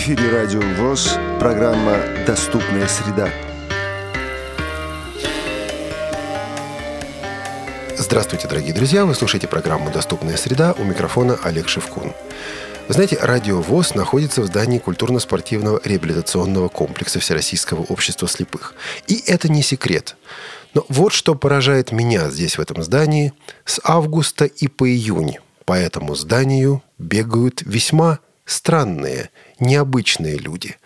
эфире Радио ВОЗ, программа «Доступная среда». Здравствуйте, дорогие друзья! Вы слушаете программу «Доступная среда» у микрофона Олег Шевкун. Вы знаете, Радио ВОЗ находится в здании культурно-спортивного реабилитационного комплекса Всероссийского общества слепых. И это не секрет. Но вот что поражает меня здесь, в этом здании, с августа и по июнь. По этому зданию бегают весьма странные, необычные люди.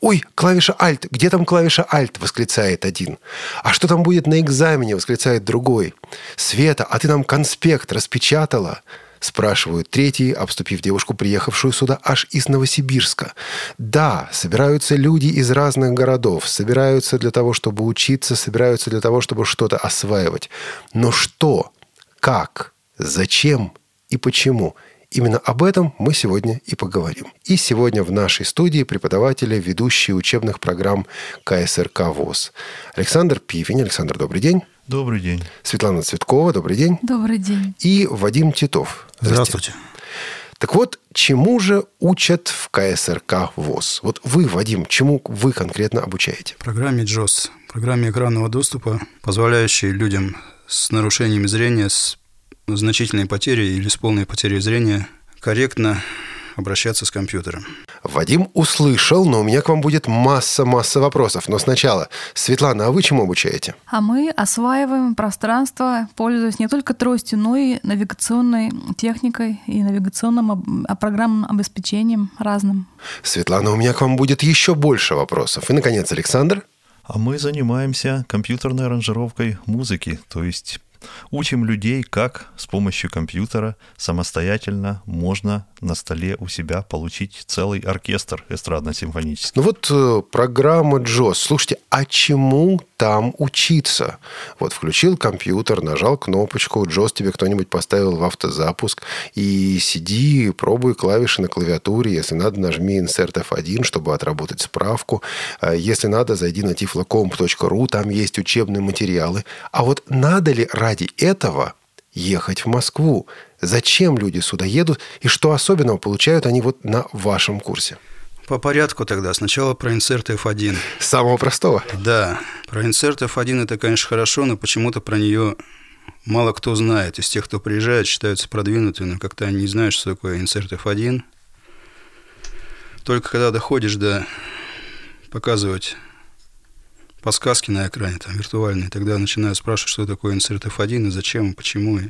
«Ой, клавиша Alt! Где там клавиша Alt?» – восклицает один. «А что там будет на экзамене?» – восклицает другой. «Света, а ты нам конспект распечатала?» спрашивают третий, обступив девушку, приехавшую сюда аж из Новосибирска. Да, собираются люди из разных городов, собираются для того, чтобы учиться, собираются для того, чтобы что-то осваивать. Но что? Как? Зачем? И почему? Именно об этом мы сегодня и поговорим. И сегодня в нашей студии преподаватели, ведущие учебных программ КСРК ВОЗ. Александр Пивень. Александр, добрый день. Добрый день. Светлана Цветкова, добрый день. Добрый день. И Вадим Титов. Здравствуйте. Так вот, чему же учат в КСРК ВОЗ? Вот вы, Вадим, чему вы конкретно обучаете? Программе JOS, программе экранного доступа, позволяющей людям с нарушениями зрения, с значительной потерей или с полной потерей зрения корректно обращаться с компьютером. Вадим услышал, но у меня к вам будет масса-масса вопросов. Но сначала, Светлана, а вы чему обучаете? А мы осваиваем пространство, пользуясь не только тростью, но и навигационной техникой и навигационным а, программным обеспечением разным. Светлана, у меня к вам будет еще больше вопросов. И, наконец, Александр. А мы занимаемся компьютерной аранжировкой музыки, то есть Учим людей, как с помощью компьютера самостоятельно можно на столе у себя получить целый оркестр эстрадно-симфонический. Ну вот э, программа Джос. Слушайте, а чему там учиться? Вот включил компьютер, нажал кнопочку, Джос тебе кто-нибудь поставил в автозапуск, и сиди, пробуй клавиши на клавиатуре. Если надо, нажми Insert F1, чтобы отработать справку. А если надо, зайди на tiflocomp.ru, там есть учебные материалы. А вот надо ли ради этого ехать в Москву? Зачем люди сюда едут и что особенного получают они вот на вашем курсе? По порядку тогда. Сначала про инсерт F1. Самого простого? Да. Про инсерт F1 это, конечно, хорошо, но почему-то про нее мало кто знает. Из тех, кто приезжает, считаются продвинутыми, но как-то они не знают, что такое инсерт F1. Только когда доходишь до показывать подсказки на экране, там, виртуальные, тогда начинаю спрашивать, что такое инсерт F1 и зачем, и почему. И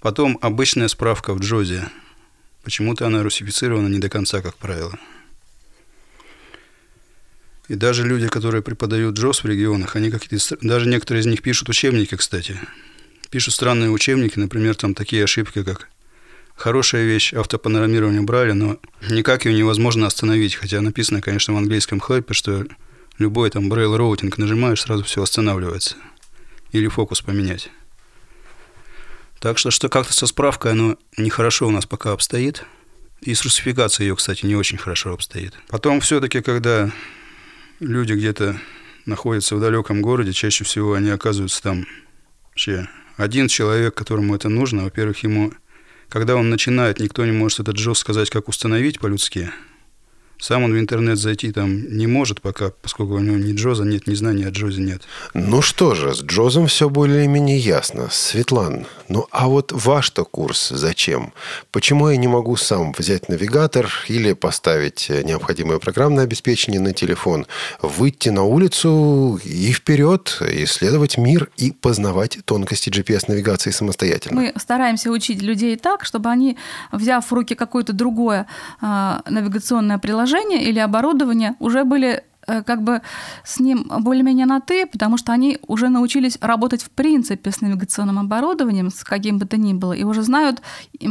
потом обычная справка в Джозе. Почему-то она русифицирована не до конца, как правило. И даже люди, которые преподают Джоз в регионах, они какие-то... Даже некоторые из них пишут учебники, кстати. Пишут странные учебники, например, там такие ошибки, как хорошая вещь автопанорамирование Брайля, но никак ее невозможно остановить, хотя написано, конечно, в английском help е, что любой там braille routing нажимаешь, сразу все останавливается. Или фокус поменять. Так что, что как-то со справкой оно нехорошо у нас пока обстоит. И с русификацией ее, кстати, не очень хорошо обстоит. Потом все-таки, когда люди где-то находятся в далеком городе, чаще всего они оказываются там вообще один человек, которому это нужно. Во-первых, ему, когда он начинает, никто не может этот джоз сказать, как установить по-людски – сам он в интернет зайти там не может пока, поскольку у него ни Джоза нет, ни знания о Джозе нет. Ну что же, с Джозом все более-менее ясно. Светлан, ну а вот ваш-то курс зачем? Почему я не могу сам взять навигатор или поставить необходимое программное обеспечение на телефон, выйти на улицу и вперед, исследовать мир и познавать тонкости GPS-навигации самостоятельно? Мы стараемся учить людей так, чтобы они, взяв в руки какое-то другое э, навигационное приложение, приложения или оборудования уже были как бы с ним более-менее на «ты», потому что они уже научились работать в принципе с навигационным оборудованием, с каким бы то ни было, и уже знают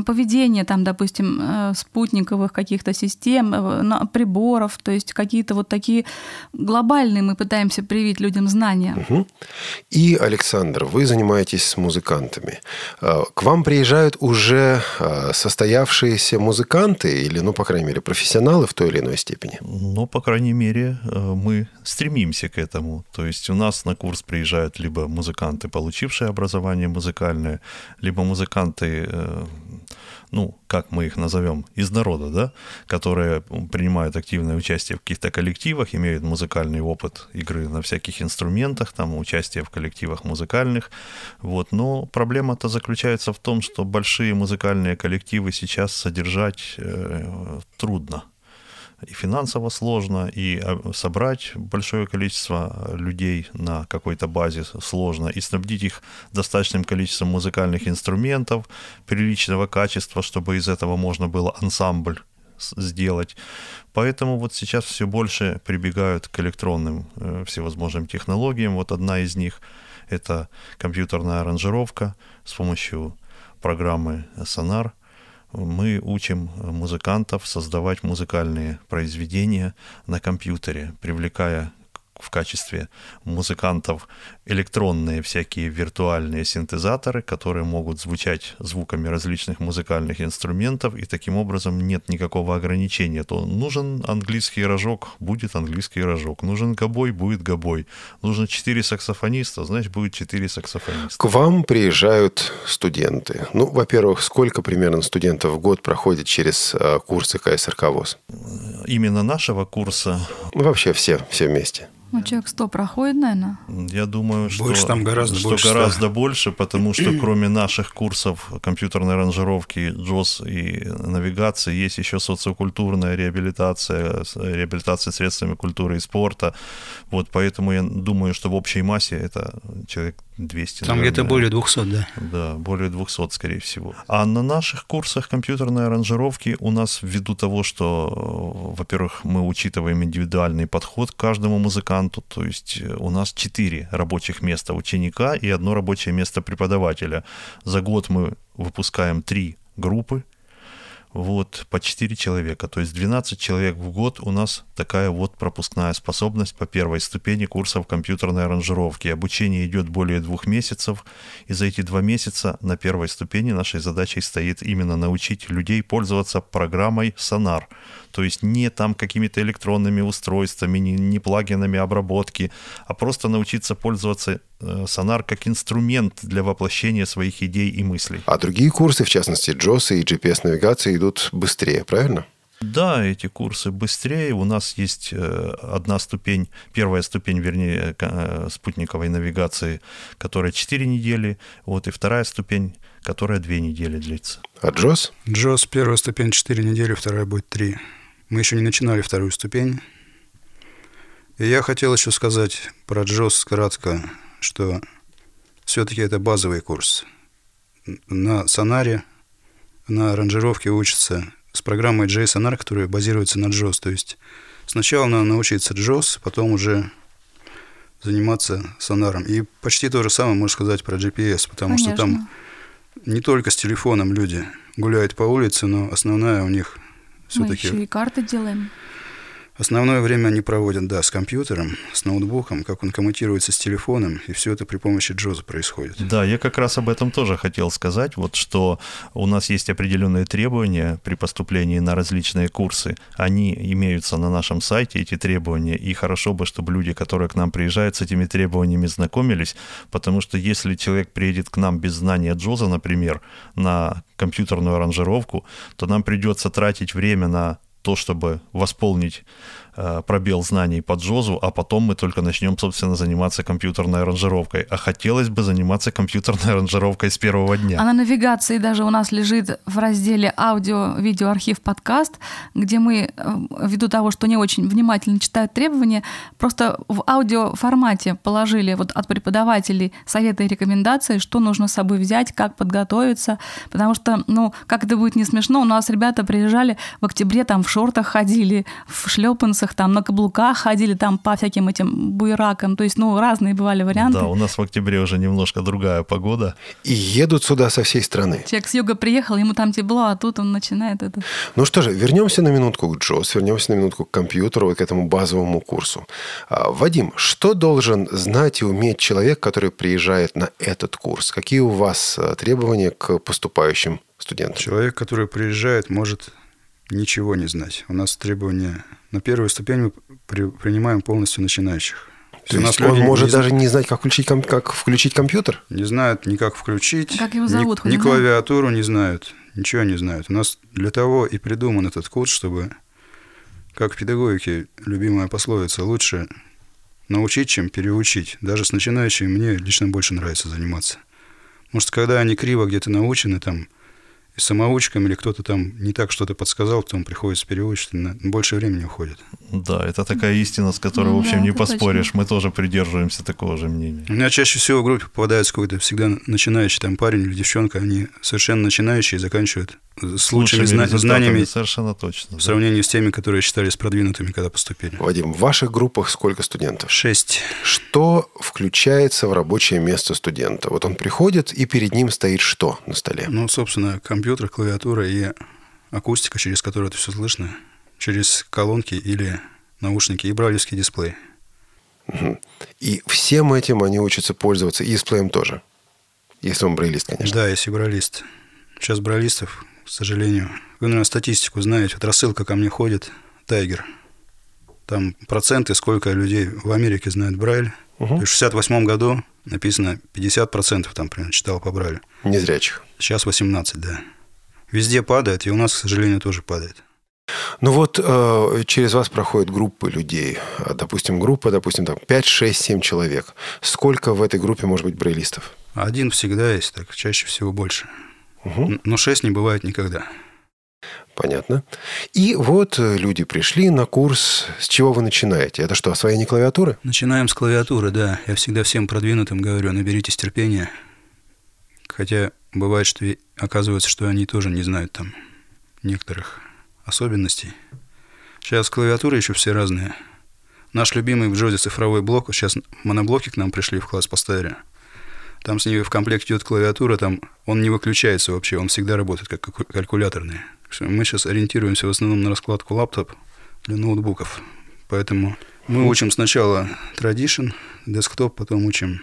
поведение, там, допустим, э, спутниковых каких-то систем, э, приборов, то есть какие-то вот такие глобальные мы пытаемся привить людям знания. Угу. И, Александр, вы занимаетесь с музыкантами. К вам приезжают уже состоявшиеся музыканты или, ну, по крайней мере, профессионалы в той или иной степени? Ну, по крайней мере, мы стремимся к этому. То есть у нас на курс приезжают либо музыканты, получившие образование музыкальное, либо музыканты, э, ну, как мы их назовем, из народа, да, которые принимают активное участие в каких-то коллективах, имеют музыкальный опыт игры на всяких инструментах, там, участие в коллективах музыкальных, вот, но проблема-то заключается в том, что большие музыкальные коллективы сейчас содержать э, трудно, и финансово сложно, и а, собрать большое количество людей на какой-то базе сложно, и снабдить их достаточным количеством музыкальных инструментов приличного качества, чтобы из этого можно было ансамбль сделать. Поэтому вот сейчас все больше прибегают к электронным э, всевозможным технологиям. Вот одна из них – это компьютерная аранжировка с помощью программы Sonar – мы учим музыкантов создавать музыкальные произведения на компьютере, привлекая в качестве музыкантов электронные всякие виртуальные синтезаторы, которые могут звучать звуками различных музыкальных инструментов, и таким образом нет никакого ограничения. То нужен английский рожок, будет английский рожок. Нужен гобой, будет гобой. Нужно четыре саксофониста, значит, будет четыре саксофониста. К вам приезжают студенты. Ну, во-первых, сколько примерно студентов в год проходит через э, курсы КСРК ВОЗ? Именно нашего курса? Ну, вообще все, все вместе. Ну, человек 100 проходит, наверное. Я думаю, что, больше там гораздо что больше, гораздо больше, потому что кроме наших курсов компьютерной ранжировки, джоз и навигации, есть еще социокультурная реабилитация, реабилитация средствами культуры и спорта. Вот поэтому я думаю, что в общей массе это человек 200. Там где-то более 200, да. Да, более 200, скорее всего. А на наших курсах компьютерной аранжировки у нас ввиду того, что, во-первых, мы учитываем индивидуальный подход к каждому музыканту, то есть э, у нас 4 рабочих места ученика и одно рабочее место преподавателя. За год мы выпускаем 3 группы, вот, по 4 человека. То есть 12 человек в год у нас такая вот пропускная способность по первой ступени курсов компьютерной аранжировки. Обучение идет более двух месяцев, и за эти два месяца на первой ступени нашей задачей стоит именно научить людей пользоваться программой Sonar. То есть не там какими-то электронными устройствами, не, не плагинами обработки, а просто научиться пользоваться э, Sonar как инструмент для воплощения своих идей и мыслей. А другие курсы, в частности, JOS и GPS-навигация, идут быстрее, правильно? Да, эти курсы быстрее. У нас есть э, одна ступень, первая ступень, вернее, э, спутниковой навигации, которая 4 недели, вот, и вторая ступень, которая 2 недели длится. А JOS? JOS первая ступень 4 недели, вторая будет 3. Мы еще не начинали вторую ступень. И я хотел еще сказать про JOS кратко, что все-таки это базовый курс. На сонаре, на аранжировке учатся с программой JSONAR, которая базируется на JOS. То есть сначала надо научиться JOS, потом уже заниматься сонаром. И почти то же самое можно сказать про GPS, потому Конечно. что там не только с телефоном люди гуляют по улице, но основная у них Мы все-таки еще и карты делаем. Основное время они проводят, да, с компьютером, с ноутбуком, как он коммутируется с телефоном, и все это при помощи Джоза происходит. Да, я как раз об этом тоже хотел сказать, вот что у нас есть определенные требования при поступлении на различные курсы. Они имеются на нашем сайте, эти требования, и хорошо бы, чтобы люди, которые к нам приезжают, с этими требованиями знакомились, потому что если человек приедет к нам без знания Джоза, например, на компьютерную аранжировку, то нам придется тратить время на то, чтобы восполнить пробел знаний по джозу, а потом мы только начнем, собственно, заниматься компьютерной аранжировкой. А хотелось бы заниматься компьютерной аранжировкой с первого дня. А на навигации даже у нас лежит в разделе аудио, видео, архив, подкаст, где мы, э, ввиду того, что не очень внимательно читают требования, просто в аудиоформате положили вот от преподавателей советы и рекомендации, что нужно с собой взять, как подготовиться, потому что, ну, как это будет не смешно, у нас ребята приезжали в октябре, там в шортах ходили, в шлепанцах, там на каблуках ходили, там по всяким этим буеракам, то есть, ну, разные бывали варианты. Да, у нас в октябре уже немножко другая погода. И едут сюда со всей страны. Человек с юга приехал, ему там тепло, а тут он начинает это. Ну что же, вернемся на минутку к Джос, вернемся на минутку к компьютеру и к этому базовому курсу. А, Вадим, что должен знать и уметь человек, который приезжает на этот курс? Какие у вас а, требования к поступающим студентам? Человек, который приезжает, может ничего не знать. У нас требования на первую ступень мы при- принимаем полностью начинающих. То есть он может не даже не знать, как включить, ком- как включить компьютер? Не знают ни как включить, Как его ни- зовут, ни, знаем? клавиатуру не знают, Ничего не знают. У нас для того и придуман этот курс, чтобы, как в педагогике любимая пословица, лучше научить, чем переучить. Даже с начинающими мне лично больше нравится заниматься. Может, когда они криво где-то научены, там, и самоучкам, или кто-то там не так что-то подсказал, потом приходится переучить, на больше времени уходит. Да, это такая истина, с которой, в общем, Да, не поспоришь. точно. Мы тоже придерживаемся такого же мнения. У меня чаще всего в группе попадается какой-то всегда начинающий там парень или девчонка, они совершенно начинающие и заканчивают с лучшими Лучшими зна- результатами, знаниями Совершенно точно. в да. сравнении с теми, которые считались продвинутыми, когда поступили. Вадим, в ваших группах сколько студентов? Шесть. Что включается в рабочее место студента? Вот он приходит, и перед ним стоит что на столе? Ну, собственно, компьютер, клавиатура и акустика, через которую это все слышно, через колонки или наушники и брайлевский дисплей. И всем этим они учатся пользоваться, и дисплеем тоже. Если он брайлист, конечно. Да, если брайлист. Сейчас брайлистов, к сожалению. Вы, наверное, статистику знаете. Вот рассылка ко мне ходит, Тайгер. Там проценты, сколько людей в Америке знают Брайль. Есть В 68 году написано 50% там примерно читал по Брайлю. Незрячих. Сейчас 18, да. Везде падает, и у нас, к сожалению, тоже падает. Ну вот э, через вас проходят группы людей. А, Допустим, группа, допустим, там 5, 6, 7 человек. Сколько в этой группе может быть брайлистов? Один всегда есть, так чаще всего больше. Н- Но 6 не бывает никогда. Понятно. И вот э, люди пришли на курс. С чего вы начинаете? Это что, освоение клавиатуры? Начинаем с клавиатуры, да. Я всегда всем продвинутым говорю, наберитесь терпения. Хотя бывает, что оказывается, что они тоже не знают там некоторых особенностей. Сейчас клавиатуры еще все разные. Наш любимый в Джозе цифровой блок, сейчас моноблоки к нам пришли в класс поставили. Там с ней в комплекте идет клавиатура, там он не выключается вообще, он всегда работает как калькуляторный. Мы сейчас ориентируемся в основном на раскладку лаптоп для ноутбуков. Поэтому мы учим сначала Tradition, десктоп, потом учим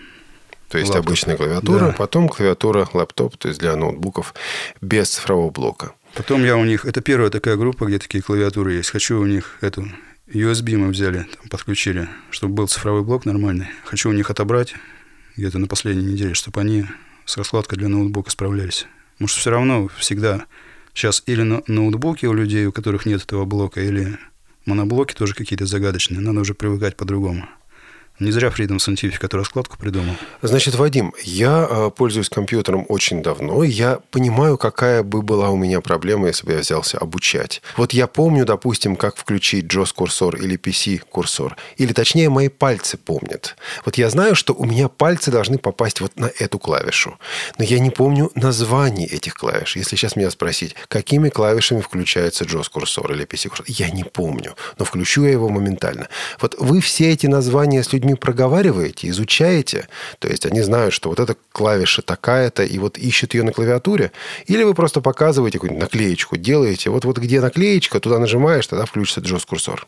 То есть Лаптоп. обычная клавиатура, Да. потом клавиатура, лаптоп, то есть для ноутбуков без цифрового блока. Потом я у них... Это первая такая группа, где такие клавиатуры есть. Хочу у них эту... USB мы взяли, там, подключили, чтобы был цифровой блок нормальный. Хочу у них отобрать где-то на последней неделе, чтобы они с раскладкой для ноутбука справлялись. Потому что все равно всегда сейчас или но- ноутбуки у людей, у которых нет этого блока, или моноблоки тоже какие-то загадочные. Надо уже привыкать по-другому. Не зря Freedom Scientific эту раскладку придумал. Значит, Вадим, я э, пользуюсь компьютером очень давно. Я понимаю, какая бы была у меня проблема, если бы я взялся обучать. Вот я помню, допустим, как включить JOS-курсор или PC-курсор. Или, точнее, мои пальцы помнят. Вот я знаю, что у меня пальцы должны попасть вот на эту клавишу. Но я не помню названий этих клавиш. Если сейчас меня спросить, какими клавишами включается JOS-курсор или PC-курсор, я не помню. Но включу я его моментально. Вот вы все эти названия с людьми проговариваете, изучаете, то есть они знают, что вот эта клавиша такая-то, и вот ищут ее на клавиатуре, или вы просто показываете какую-нибудь наклеечку, делаете, вот, вот где наклеечка, туда нажимаешь, тогда включится JOS-курсор.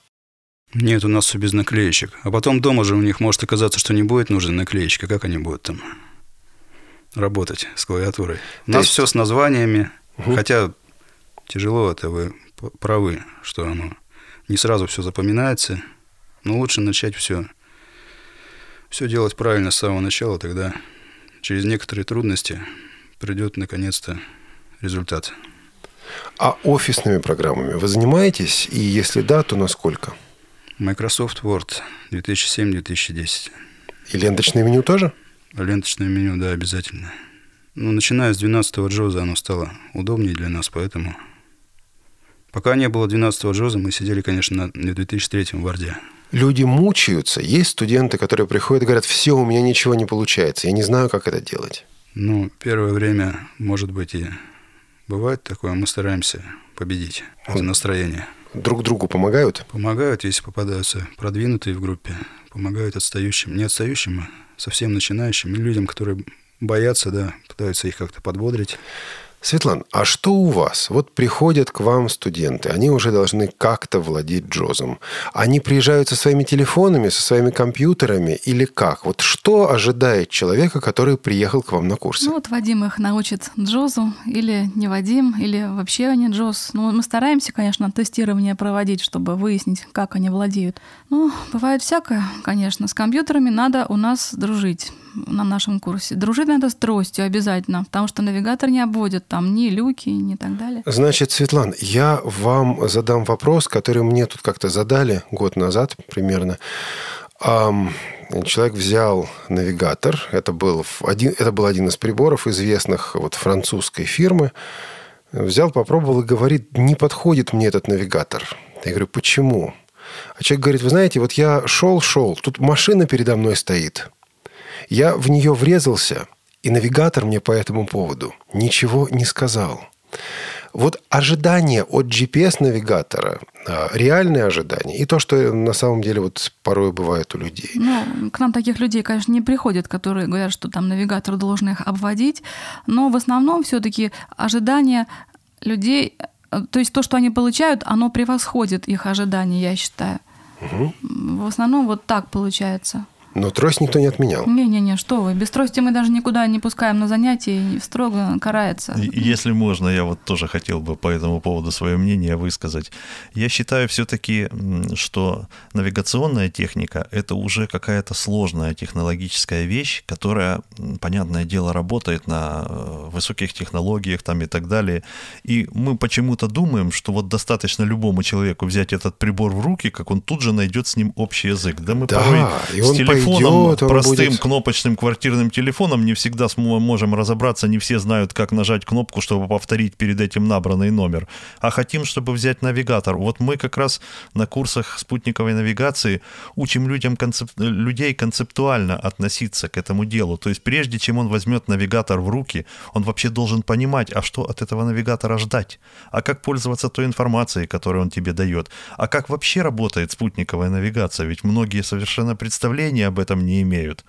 Нет, у нас все без наклеечек. А потом дома же у них может оказаться, что не будет нужна наклеечка. Как они будут там работать с клавиатурой? У нас есть- все с названиями. Хотя тяжело это, вы правы, что оно не сразу все запоминается. Но лучше начать все, все делать правильно с самого начала, тогда через некоторые трудности придет наконец-то результат. А офисными программами вы занимаетесь? И если да, то насколько? Microsoft Word 2007-2010. И ленточное меню тоже? Ленточное меню, да, обязательно. Ну, начиная с 12-го джоза оно стало удобнее для нас, поэтому... Пока не было 12-го джоза, мы сидели, конечно, на на 2003 в Варде. Люди мучаются. Есть студенты, которые приходят и говорят, все, у меня ничего не получается, я не знаю, как это делать. Ну, первое время, может быть, и бывает такое, мы стараемся победить это настроение. Друг другу помогают? Помогают, если попадаются продвинутые в группе, помогают отстающим, не отстающим, а совсем начинающим, людям, которые боятся, да, пытаются их как-то подбодрить. Светлан, а что у вас? Вот приходят к вам студенты, они уже должны как-то владеть джозом. Они приезжают со своими телефонами, со своими компьютерами или как? Вот что ожидает человека, который приехал к вам на курсы? Ну вот Вадим их научит джозу, или не Вадим, или вообще не джоз. Ну, мы стараемся, конечно, тестирование проводить, чтобы выяснить, как они владеют. Ну, бывает всякое, конечно. С компьютерами надо у нас дружить на нашем курсе. Дружить надо с тростью обязательно, потому что навигатор не обводит. там ни люки, ни так далее. Значит, Светлана, я вам задам вопрос, который мне тут как-то задали год назад примерно. Человек взял навигатор, это был, один, это был один из приборов известных вот, французской фирмы, взял, попробовал и говорит, не подходит мне этот навигатор. Я говорю, почему? А человек говорит, вы знаете, вот я шел, шел, тут машина передо мной стоит. Я в нее врезался, и навигатор мне по этому поводу ничего не сказал. Вот ожидание от GPS-навигатора, а, реальные ожидания, и то, что на самом деле вот порой бывает у людей. Ну, к нам таких людей, конечно, не приходят, которые говорят, что там навигатор должен их обводить, но в основном все-таки ожидания людей, э, то есть то, что они получают, оно превосходит их ожидания, я считаю. Угу. В основном вот так получается. Но трость никто не отменял. Не-не-не, что вы. Без трости мы даже никуда не пускаем на занятия, и строго карается. Если можно, я вот тоже хотел бы по этому поводу свое мнение высказать. Я считаю все-таки, что навигационная техника – это уже какая-то сложная технологическая вещь, которая, понятное дело, работает на э, высоких технологиях там и так далее. И мы почему-то думаем, что вот достаточно любому человеку взять этот прибор в руки, как он тут же найдет с ним общий язык. Да мы да, порой и он с телефоном телефоном, идет, простым будет... кнопочным квартирным телефоном не всегда можем разобраться, не все знают, как нажать кнопку, чтобы повторить перед этим набранный номер. А хотим, чтобы взять навигатор. Вот мы как раз на курсах спутниковой навигации учим людям концеп... людей концептуально относиться к этому делу. То есть прежде чем он возьмет навигатор в руки, он вообще должен понимать, а что от этого навигатора ждать, а как пользоваться той информацией, которую он тебе дает, а как вообще работает спутниковая навигация. Ведь многие совершенно представления об этом не имеют.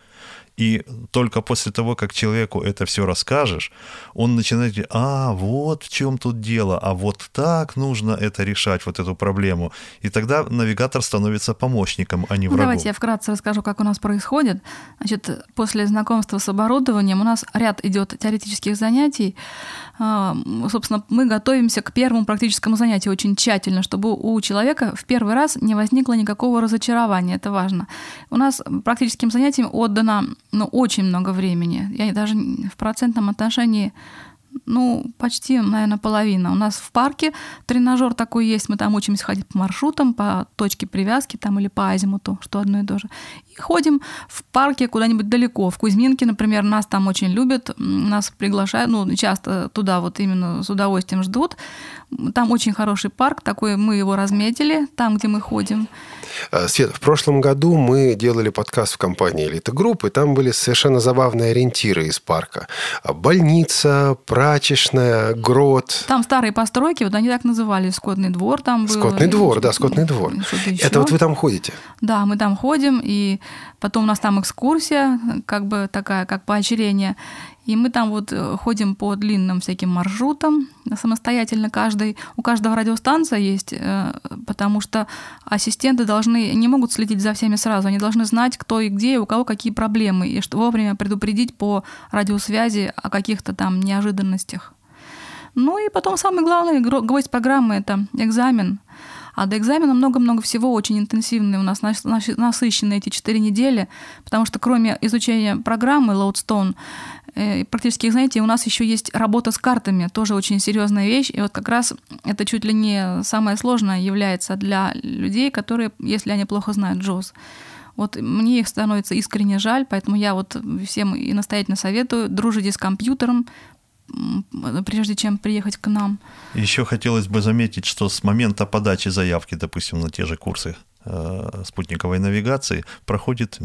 И только после того, как человеку это все расскажешь, он начинает говорить, а, вот в чем тут дело, а вот так нужно это решать, вот эту проблему. И тогда навигатор становится помощником, а не ну, врагом. Давайте я вкратце расскажу, как у нас происходит. Значит, после знакомства с оборудованием у нас ряд идет теоретических занятий. А, собственно, мы готовимся к первому практическому занятию очень тщательно, чтобы у человека в первый раз не возникло никакого разочарования. Это важно. У нас практическим занятиям отдано ну, очень много времени. Я даже в процентном отношении ну, почти, наверное, половина. У нас в парке тренажер такой есть, мы там учимся ходить по маршрутам, по точке привязки там или по азимуту, что одно и то же. И ходим в парке куда-нибудь далеко. В Кузьминке, например, нас там очень любят, нас приглашают, ну, часто туда вот именно с удовольствием ждут. Там очень хороший парк, такой мы его разметили, там, где мы ходим. А, Свет, в прошлом году мы делали подкаст в компании «Элита Групп», и там были совершенно забавные ориентиры из парка. А, больница, прачечная, грот. Там старые постройки, вот они так называли, скотный двор там был. Скотный двор, да, скотный двор. Это вот вы там ходите? Да, мы там ходим, и потом у нас там экскурсия, как бы такая, как поощрение. И мы там вот э, ходим по длинным всяким маршрутам самостоятельно каждый. У каждого радиостанция есть, э, потому что ассистенты должны, не могут следить за всеми сразу. Они должны знать, кто и где, и у кого какие проблемы, и что вовремя предупредить по радиосвязи о каких-то там неожиданностях. Ну и потом самый главный гвоздь программы — это экзамен. А до экзамена много-много всего, очень интенсивные у нас насыщенные эти четыре недели, потому что кроме изучения программы Loadstone, э, практически, знаете, у нас еще есть работа с картами, тоже очень серьезная вещь. И вот как раз это чуть ли не самое сложное является для людей, которые, если они плохо знают JOS. Вот мне их становится искренне жаль, поэтому я вот всем и настоятельно советую, дружите с компьютером, прежде чем приехать к нам. Еще хотелось бы заметить, что с момента подачи заявки, допустим, на те же курсы спутниковой навигации проходит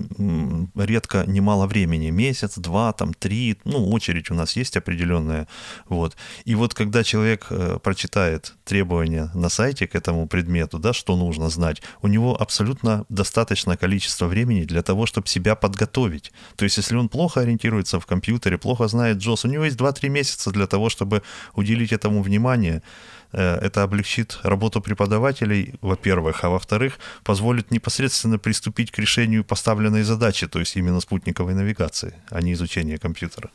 редко немало времени, месяц, два, там, три, ну, очередь у нас есть определенная, вот. И вот когда человек э, прочитает требования на сайте к этому предмету, да, что нужно знать, у него абсолютно достаточное количество времени для того, чтобы себя подготовить. То есть, если он плохо ориентируется в компьютере, плохо знает JOS, у него есть 2-3 месяца для того, чтобы уделить этому внимание, Э, это облегчит работу преподавателей, во-первых, а во-вторых, позволит непосредственно приступить к решению поставленной задачи, то есть именно спутниковой навигации, а не изучения компьютера.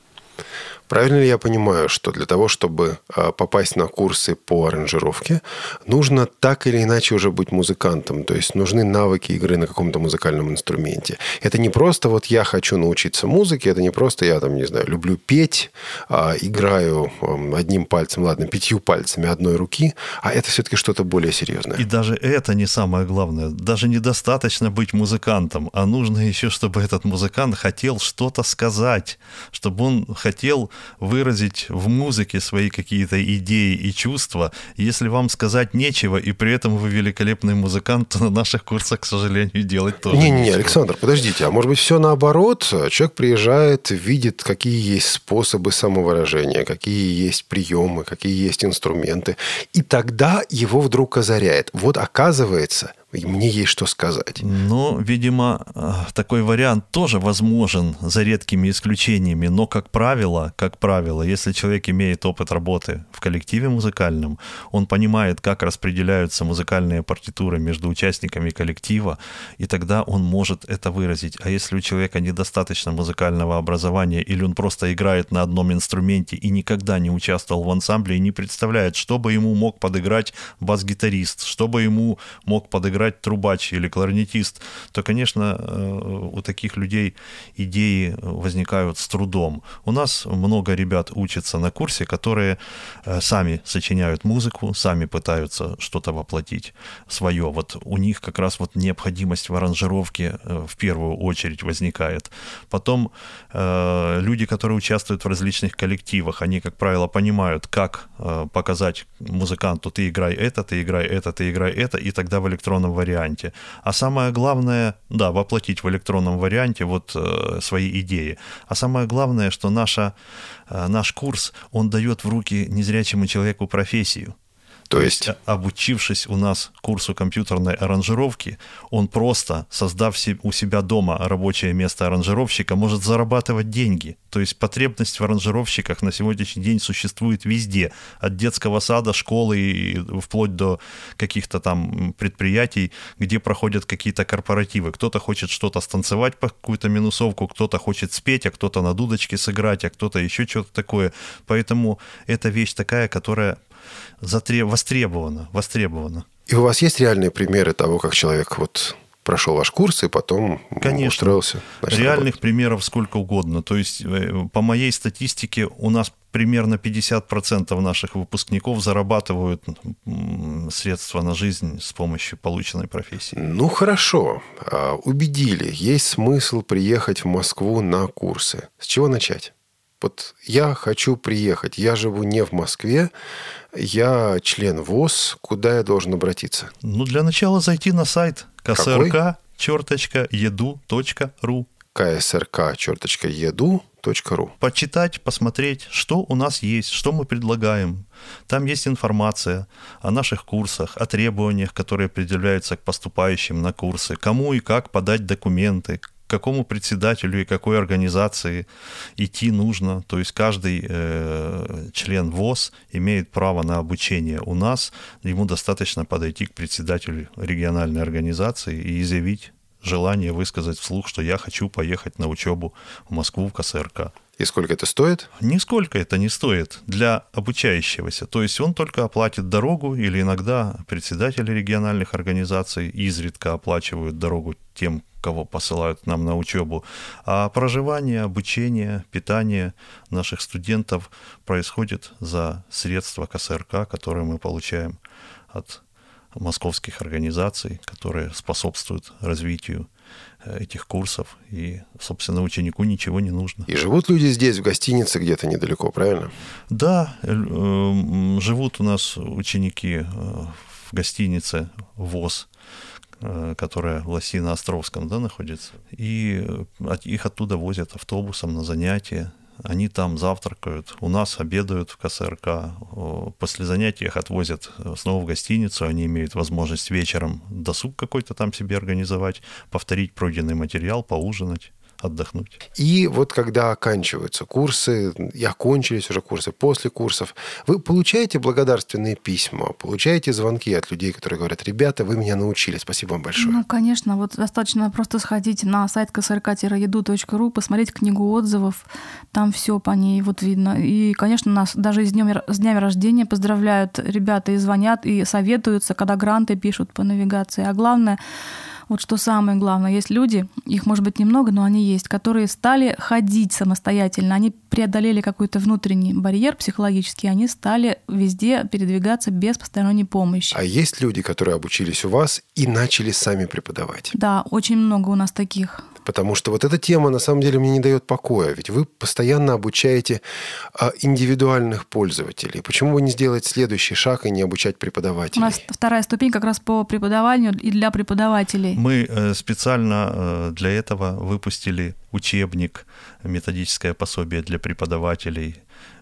Правильно ли я понимаю, что для того, чтобы а, попасть на курсы по аранжировке, нужно так или иначе уже быть музыкантом? То есть нужны навыки игры на каком-то музыкальном инструменте. Это не просто вот я хочу научиться музыке, это не просто я там, не знаю, люблю петь, а, играю одним пальцем, ладно, пятью пальцами одной руки, а это все-таки что-то более серьезное. И даже это не самое главное. Даже недостаточно быть музыкантом, а нужно еще, чтобы этот музыкант хотел что-то сказать, чтобы он хотел выразить в музыке свои какие-то идеи и чувства. Если вам сказать нечего, и при этом вы великолепный музыкант, то на наших курсах, к сожалению, делать тоже Не-не-не, Александр, подождите, а может быть все наоборот? Человек приезжает, видит, какие есть способы самовыражения, какие есть приемы, какие есть инструменты, и тогда его вдруг озаряет. Вот оказывается, мне есть что сказать. Ну, видимо, э, такой вариант тоже возможен за редкими исключениями, но, как правило, как правило, если человек имеет опыт работы в коллективе музыкальном, он понимает, как распределяются музыкальные партитуры между участниками коллектива, и тогда он может это выразить. А если у человека недостаточно музыкального образования, или он просто играет на одном инструменте и никогда не участвовал в ансамбле и не представляет, что бы ему мог подыграть бас-гитарист, что бы ему мог подыграть играть трубач или кларнетист, то, конечно, э, у таких людей идеи возникают с трудом. У нас много ребят учатся на курсе, которые э, сами сочиняют музыку, сами пытаются что-то воплотить свое. Вот у них как раз вот необходимость в аранжировке э, в первую очередь возникает. Потом люди, которые участвуют в различных коллективах, они, как правило, понимают, как показать музыканту, ты играй это, ты играй это, ты играй это, и тогда в электронном варианте. А самое главное, да, воплотить в электронном варианте вот э, свои идеи. А самое главное, что наша, э, наш курс, он дает в руки незрячему человеку профессию. То есть, обучившись у нас курсу компьютерной аранжировки, он просто, создав у себя дома рабочее место аранжировщика, может зарабатывать деньги. То есть потребность в аранжировщиках на сегодняшний день существует везде. От детского сада, школы и вплоть до каких-то там предприятий, где проходят какие-то корпоративы. Кто-то хочет что-то станцевать по какую-то минусовку, кто-то хочет спеть, а кто-то на дудочке сыграть, а кто-то еще что-то такое. Поэтому это вещь такая, которая затреб... востребовано, востребовано. И у вас есть реальные примеры того, как человек вот прошел ваш курс и потом Конечно. устроился? Значит, Реальных работать. примеров сколько угодно. То есть, э, по моей статистике, у нас примерно 50% наших выпускников зарабатывают средства на жизнь с помощью полученной профессии. Ну, хорошо. А, убедили. Есть смысл приехать в Москву на курсы. С чего начать? Вот я хочу приехать, я живу не в Москве, я член ВОЗ, куда я должен обратиться? Ну, для начала зайти на сайт КСРК, черточка, еду.ру. КСРК, черточка. Почитать, посмотреть, что у нас есть, что мы предлагаем. Там есть информация о наших курсах, о требованиях, которые предъявляются к поступающим на курсы, кому и как подать документы, какому председателю и какой организации идти нужно. То есть каждый э, член ВОЗ имеет право на обучение у нас. Ему достаточно подойти к председателю региональной организации и изъявить желание высказать вслух, что я хочу поехать на учебу в Москву в КСРК. И сколько это стоит? Нисколько это не стоит для обучающегося. То есть он только оплатит дорогу, или иногда председатели региональных организаций изредка оплачивают дорогу тем, кого посылают нам на учебу. А проживание, обучение, питание наших студентов происходит за средства КСРК, которые мы получаем от московских организаций, которые способствуют развитию э, этих курсов, и, собственно, ученику ничего не нужно. И живут люди здесь, в гостинице, где-то недалеко, правильно? Да, э, живут у нас ученики э, в гостинице ВОЗ, которая в Лосино-Островском да, находится, и их оттуда возят автобусом на занятия, они там завтракают, у нас обедают в КСРК, после занятий их отвозят э, снова в гостиницу, они имеют возможность вечером досуг какой-то там себе организовать, повторить пройденный материал, поужинать отдохнуть. И вот когда оканчиваются курсы, и окончились уже курсы, после курсов, вы получаете благодарственные письма, получаете звонки от людей, которые говорят, ребята, вы меня научили, спасибо вам большое. Ну, конечно, вот достаточно просто сходить на сайт ksrk-edu.ru, посмотреть книгу отзывов, там все по ней вот видно. И, конечно, нас даже с, днем, с днями рождения поздравляют ребята и звонят, и советуются, когда гранты пишут по навигации. А главное, вот что самое главное, есть люди, их может быть немного, но они есть, которые стали ходить самостоятельно, они преодолели какой-то внутренний барьер психологический, они стали везде передвигаться без посторонней помощи. А есть люди, которые обучились у вас и начали сами преподавать? Да, очень много у нас таких. Потому что вот эта тема на самом деле мне не дает покоя. Ведь вы постоянно обучаете а, индивидуальных пользователей. Почему бы не сделать следующий шаг и не обучать преподавателей? У нас вторая ступень как раз по преподаванию и для преподавателей. Мы э, специально э, для этого выпустили учебник, методическое пособие для преподавателей,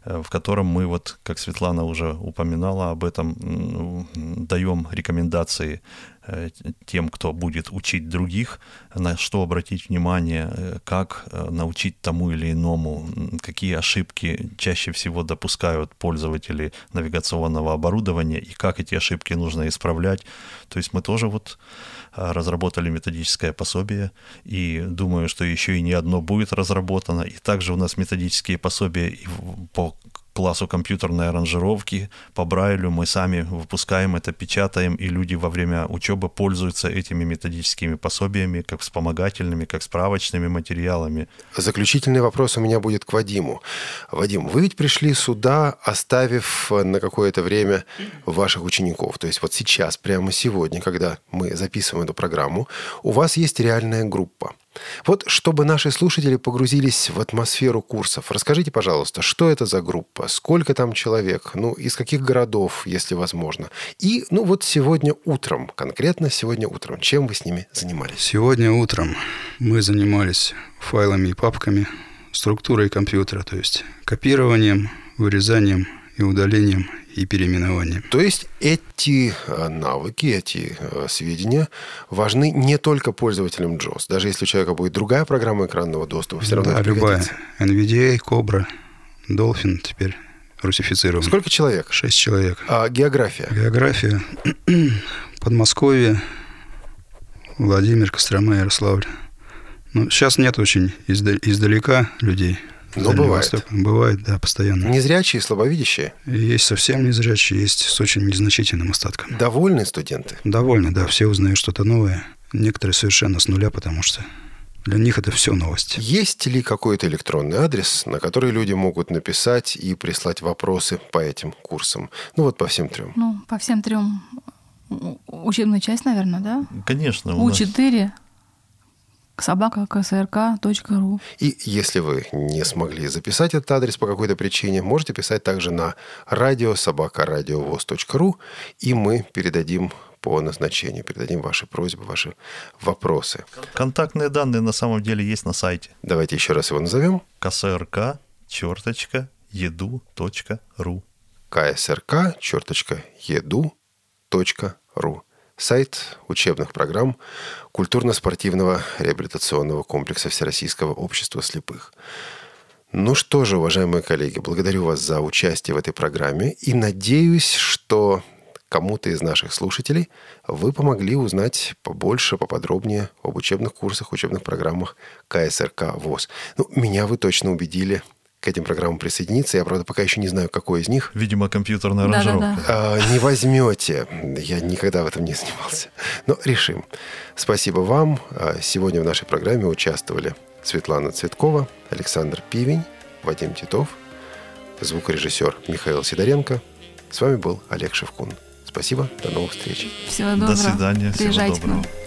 в котором мы, вот, как Светлана уже упоминала об этом, даем рекомендации Э, тем, кто будет учить других, на что обратить внимание, э, как э, научить тому или иному, какие ошибки чаще всего допускают пользователи навигационного оборудования и как эти ошибки нужно исправлять. То есть мы тоже вот разработали методическое пособие, и думаю, что еще и не одно будет разработано. И также у нас методические пособия по классу компьютерной аранжировки, по Брайлю мы сами выпускаем это, печатаем, и люди во время учебы пользуются этими методическими пособиями, как вспомогательными, как справочными материалами. Заключительный вопрос у меня будет к Вадиму. Вадим, вы ведь пришли сюда, оставив на какое-то время ваших учеников. То есть вот сейчас, прямо сегодня, когда мы записываем эту программу, у вас есть реальная группа. Вот чтобы наши слушатели погрузились в атмосферу курсов, расскажите, пожалуйста, что это за группа, сколько там человек, ну, из каких городов, если возможно. И, ну, вот сегодня утром, конкретно сегодня утром, чем вы с ними занимались? Сегодня утром мы занимались файлами и папками, структурой компьютера, то есть копированием, вырезанием и удалением и переименованием. То есть эти э, навыки, эти э, сведения важны не только пользователям JOS. Даже если у человека будет другая программа экранного доступа, все равно да, это любая. NVDA, Cobra, Dolphin теперь русифицирован. Сколько человек? Шесть человек. А география? География. Подмосковье, Владимир, Кострома, Ярославль. Ну, сейчас нет очень издалека людей. Но бывает. Восток. Бывает, да, постоянно. Незрячие, слабовидящие? Есть совсем незрячие, есть с очень незначительным остатком. Довольны студенты? Довольны, да, все узнают что-то новое. Некоторые совершенно с нуля, потому что для них это все новости. Есть ли какой-то электронный адрес, на который люди могут написать и прислать вопросы по этим курсам? Ну вот по всем трем. Ну, по всем трем учебная часть, наверное, да? Конечно. У4 собака. И если вы не смогли записать этот адрес по какой-то причине, можете писать также на радио собакарадиовоз.ру, и мы передадим по назначению, передадим ваши просьбы, ваши вопросы. Контактные данные на самом деле есть на сайте. Давайте еще раз его назовем. КСРК, черточка, еду.ру. КСРК, черточка, еду.ру сайт учебных программ культурно-спортивного реабилитационного комплекса Всероссийского общества слепых. Ну что же, уважаемые коллеги, благодарю вас за участие в этой программе и надеюсь, что кому-то из наших слушателей вы помогли узнать побольше, поподробнее об учебных курсах, учебных программах КСРК ВОЗ. Ну, меня вы точно убедили к этим программам присоединиться. Я, правда, пока еще не знаю, какой из них. Видимо, компьютерная аранжировка. А, не возьмете. Я никогда в этом не занимался. Но решим. Спасибо вам. А, сегодня в нашей программе участвовали Светлана Цветкова, Александр Пивень, Вадим Титов, звукорежиссер Михаил Сидоренко. С вами был Олег Шевкун. Спасибо, до новых встреч. Всего доброго. До свидания. Приезжайте Всего доброго.